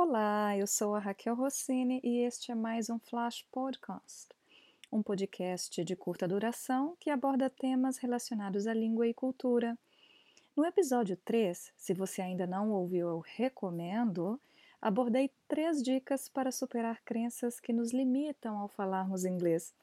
Olá, eu sou a Raquel Rossini e este é mais um Flash Podcast, um podcast de curta duração que aborda temas relacionados à língua e cultura. No episódio 3, se você ainda não ouviu, eu recomendo, abordei três dicas para superar crenças que nos limitam ao falarmos inglês.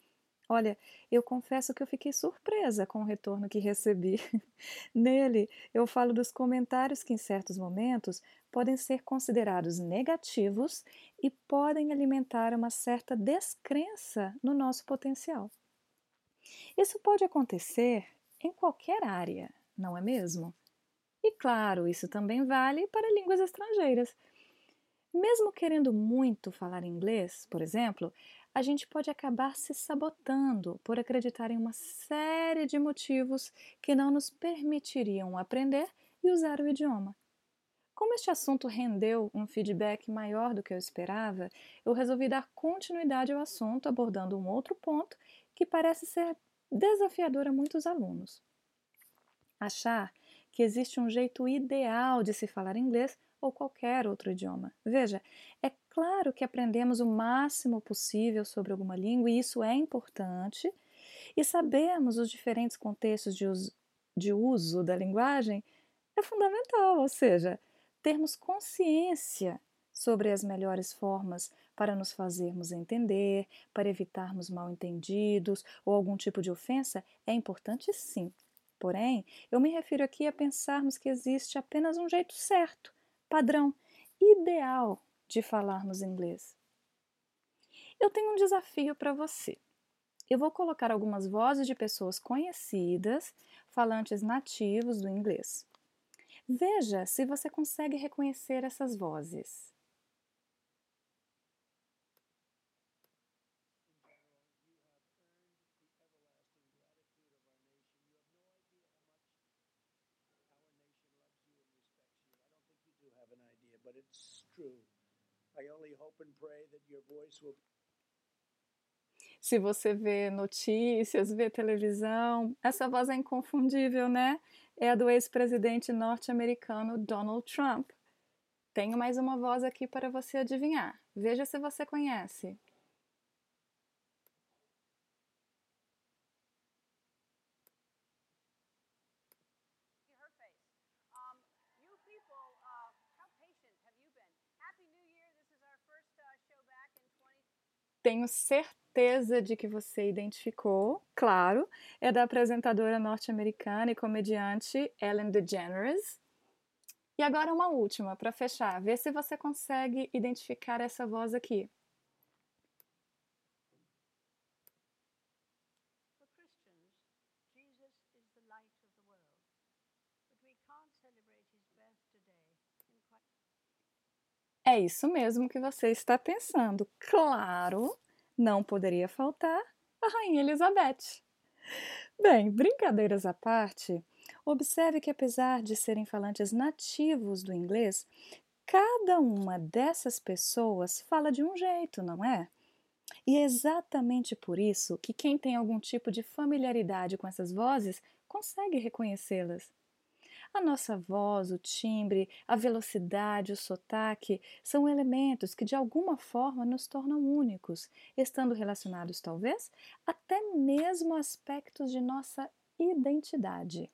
Olha, eu confesso que eu fiquei surpresa com o retorno que recebi. Nele, eu falo dos comentários que, em certos momentos, podem ser considerados negativos e podem alimentar uma certa descrença no nosso potencial. Isso pode acontecer em qualquer área, não é mesmo? E claro, isso também vale para línguas estrangeiras. Mesmo querendo muito falar inglês, por exemplo, a gente pode acabar se sabotando por acreditar em uma série de motivos que não nos permitiriam aprender e usar o idioma. Como este assunto rendeu um feedback maior do que eu esperava, eu resolvi dar continuidade ao assunto abordando um outro ponto que parece ser desafiador a muitos alunos. Achar que existe um jeito ideal de se falar inglês ou qualquer outro idioma. Veja, é claro que aprendemos o máximo possível sobre alguma língua e isso é importante, e sabemos os diferentes contextos de uso, de uso da linguagem é fundamental, ou seja, termos consciência sobre as melhores formas para nos fazermos entender, para evitarmos mal-entendidos ou algum tipo de ofensa é importante sim. Porém, eu me refiro aqui a pensarmos que existe apenas um jeito certo padrão ideal de falarmos inglês. Eu tenho um desafio para você. Eu vou colocar algumas vozes de pessoas conhecidas, falantes nativos do inglês. Veja se você consegue reconhecer essas vozes. true. Se você vê notícias, vê televisão, essa voz é inconfundível, né? É a do ex-presidente norte-americano Donald Trump. Tenho mais uma voz aqui para você adivinhar. Veja se você conhece. Tenho certeza de que você identificou, claro, é da apresentadora norte-americana e comediante Ellen DeGeneres. E agora uma última para fechar, vê se você consegue identificar essa voz aqui. É isso mesmo que você está pensando. Claro, não poderia faltar a Rainha Elizabeth. Bem, brincadeiras à parte, observe que apesar de serem falantes nativos do inglês, cada uma dessas pessoas fala de um jeito, não é? E é exatamente por isso que quem tem algum tipo de familiaridade com essas vozes consegue reconhecê-las. A nossa voz, o timbre, a velocidade, o sotaque são elementos que de alguma forma nos tornam únicos, estando relacionados talvez até mesmo aspectos de nossa identidade.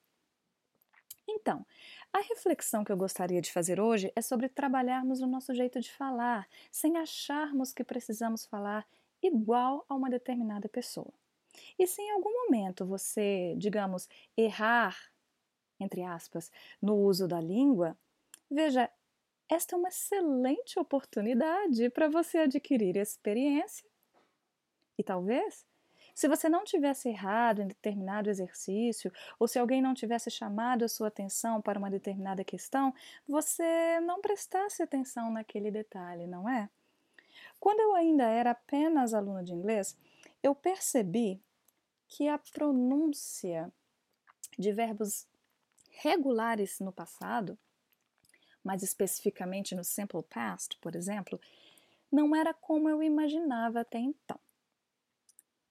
Então, a reflexão que eu gostaria de fazer hoje é sobre trabalharmos o nosso jeito de falar, sem acharmos que precisamos falar igual a uma determinada pessoa. E se em algum momento você, digamos, errar entre aspas, no uso da língua, veja, esta é uma excelente oportunidade para você adquirir experiência. E talvez, se você não tivesse errado em determinado exercício, ou se alguém não tivesse chamado a sua atenção para uma determinada questão, você não prestasse atenção naquele detalhe, não é? Quando eu ainda era apenas aluna de inglês, eu percebi que a pronúncia de verbos regulares no passado, mais especificamente no simple past, por exemplo, não era como eu imaginava até então.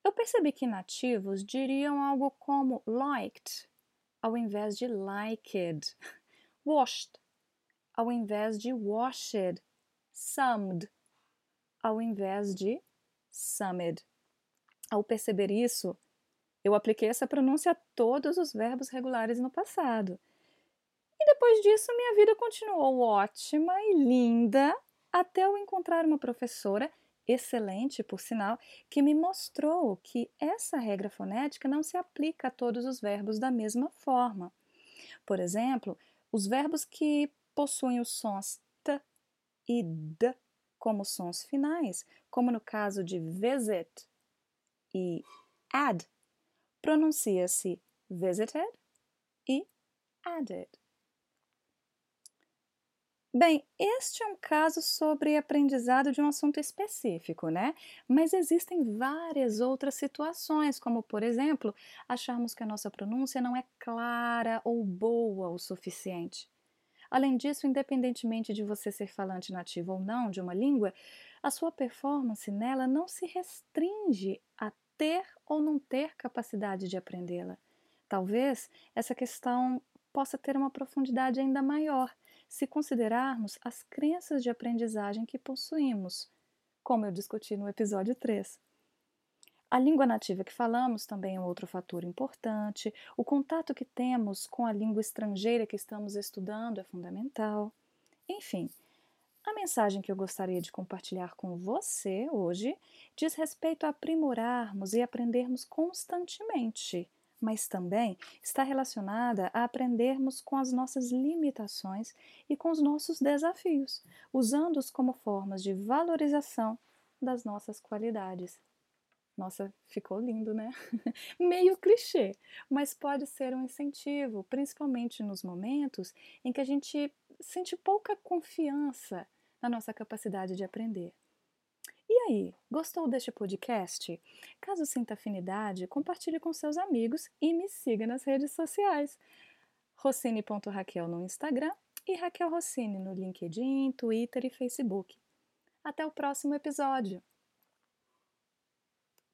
Eu percebi que nativos diriam algo como liked ao invés de liked, washed ao invés de washed, summed, ao invés de summed. Ao perceber isso, eu apliquei essa pronúncia a todos os verbos regulares no passado. E depois disso, minha vida continuou ótima e linda até eu encontrar uma professora excelente, por sinal, que me mostrou que essa regra fonética não se aplica a todos os verbos da mesma forma. Por exemplo, os verbos que possuem os sons t e d como sons finais, como no caso de visit e add, pronuncia-se visited e added. Bem, este é um caso sobre aprendizado de um assunto específico, né? Mas existem várias outras situações, como, por exemplo, acharmos que a nossa pronúncia não é clara ou boa o suficiente. Além disso, independentemente de você ser falante nativo ou não de uma língua, a sua performance nela não se restringe ter ou não ter capacidade de aprendê-la. Talvez essa questão possa ter uma profundidade ainda maior se considerarmos as crenças de aprendizagem que possuímos, como eu discuti no episódio 3. A língua nativa que falamos também é um outro fator importante. O contato que temos com a língua estrangeira que estamos estudando é fundamental. Enfim, a mensagem que eu gostaria de compartilhar com você hoje diz respeito a aprimorarmos e aprendermos constantemente mas também está relacionada a aprendermos com as nossas limitações e com os nossos desafios, usando-os como formas de valorização das nossas qualidades. Nossa, ficou lindo, né? Meio clichê, mas pode ser um incentivo, principalmente nos momentos em que a gente sente pouca confiança na nossa capacidade de aprender. E aí, gostou deste podcast? Caso sinta afinidade, compartilhe com seus amigos e me siga nas redes sociais. Rossini.raquel no Instagram e Raquel Rossini no LinkedIn, Twitter e Facebook. Até o próximo episódio!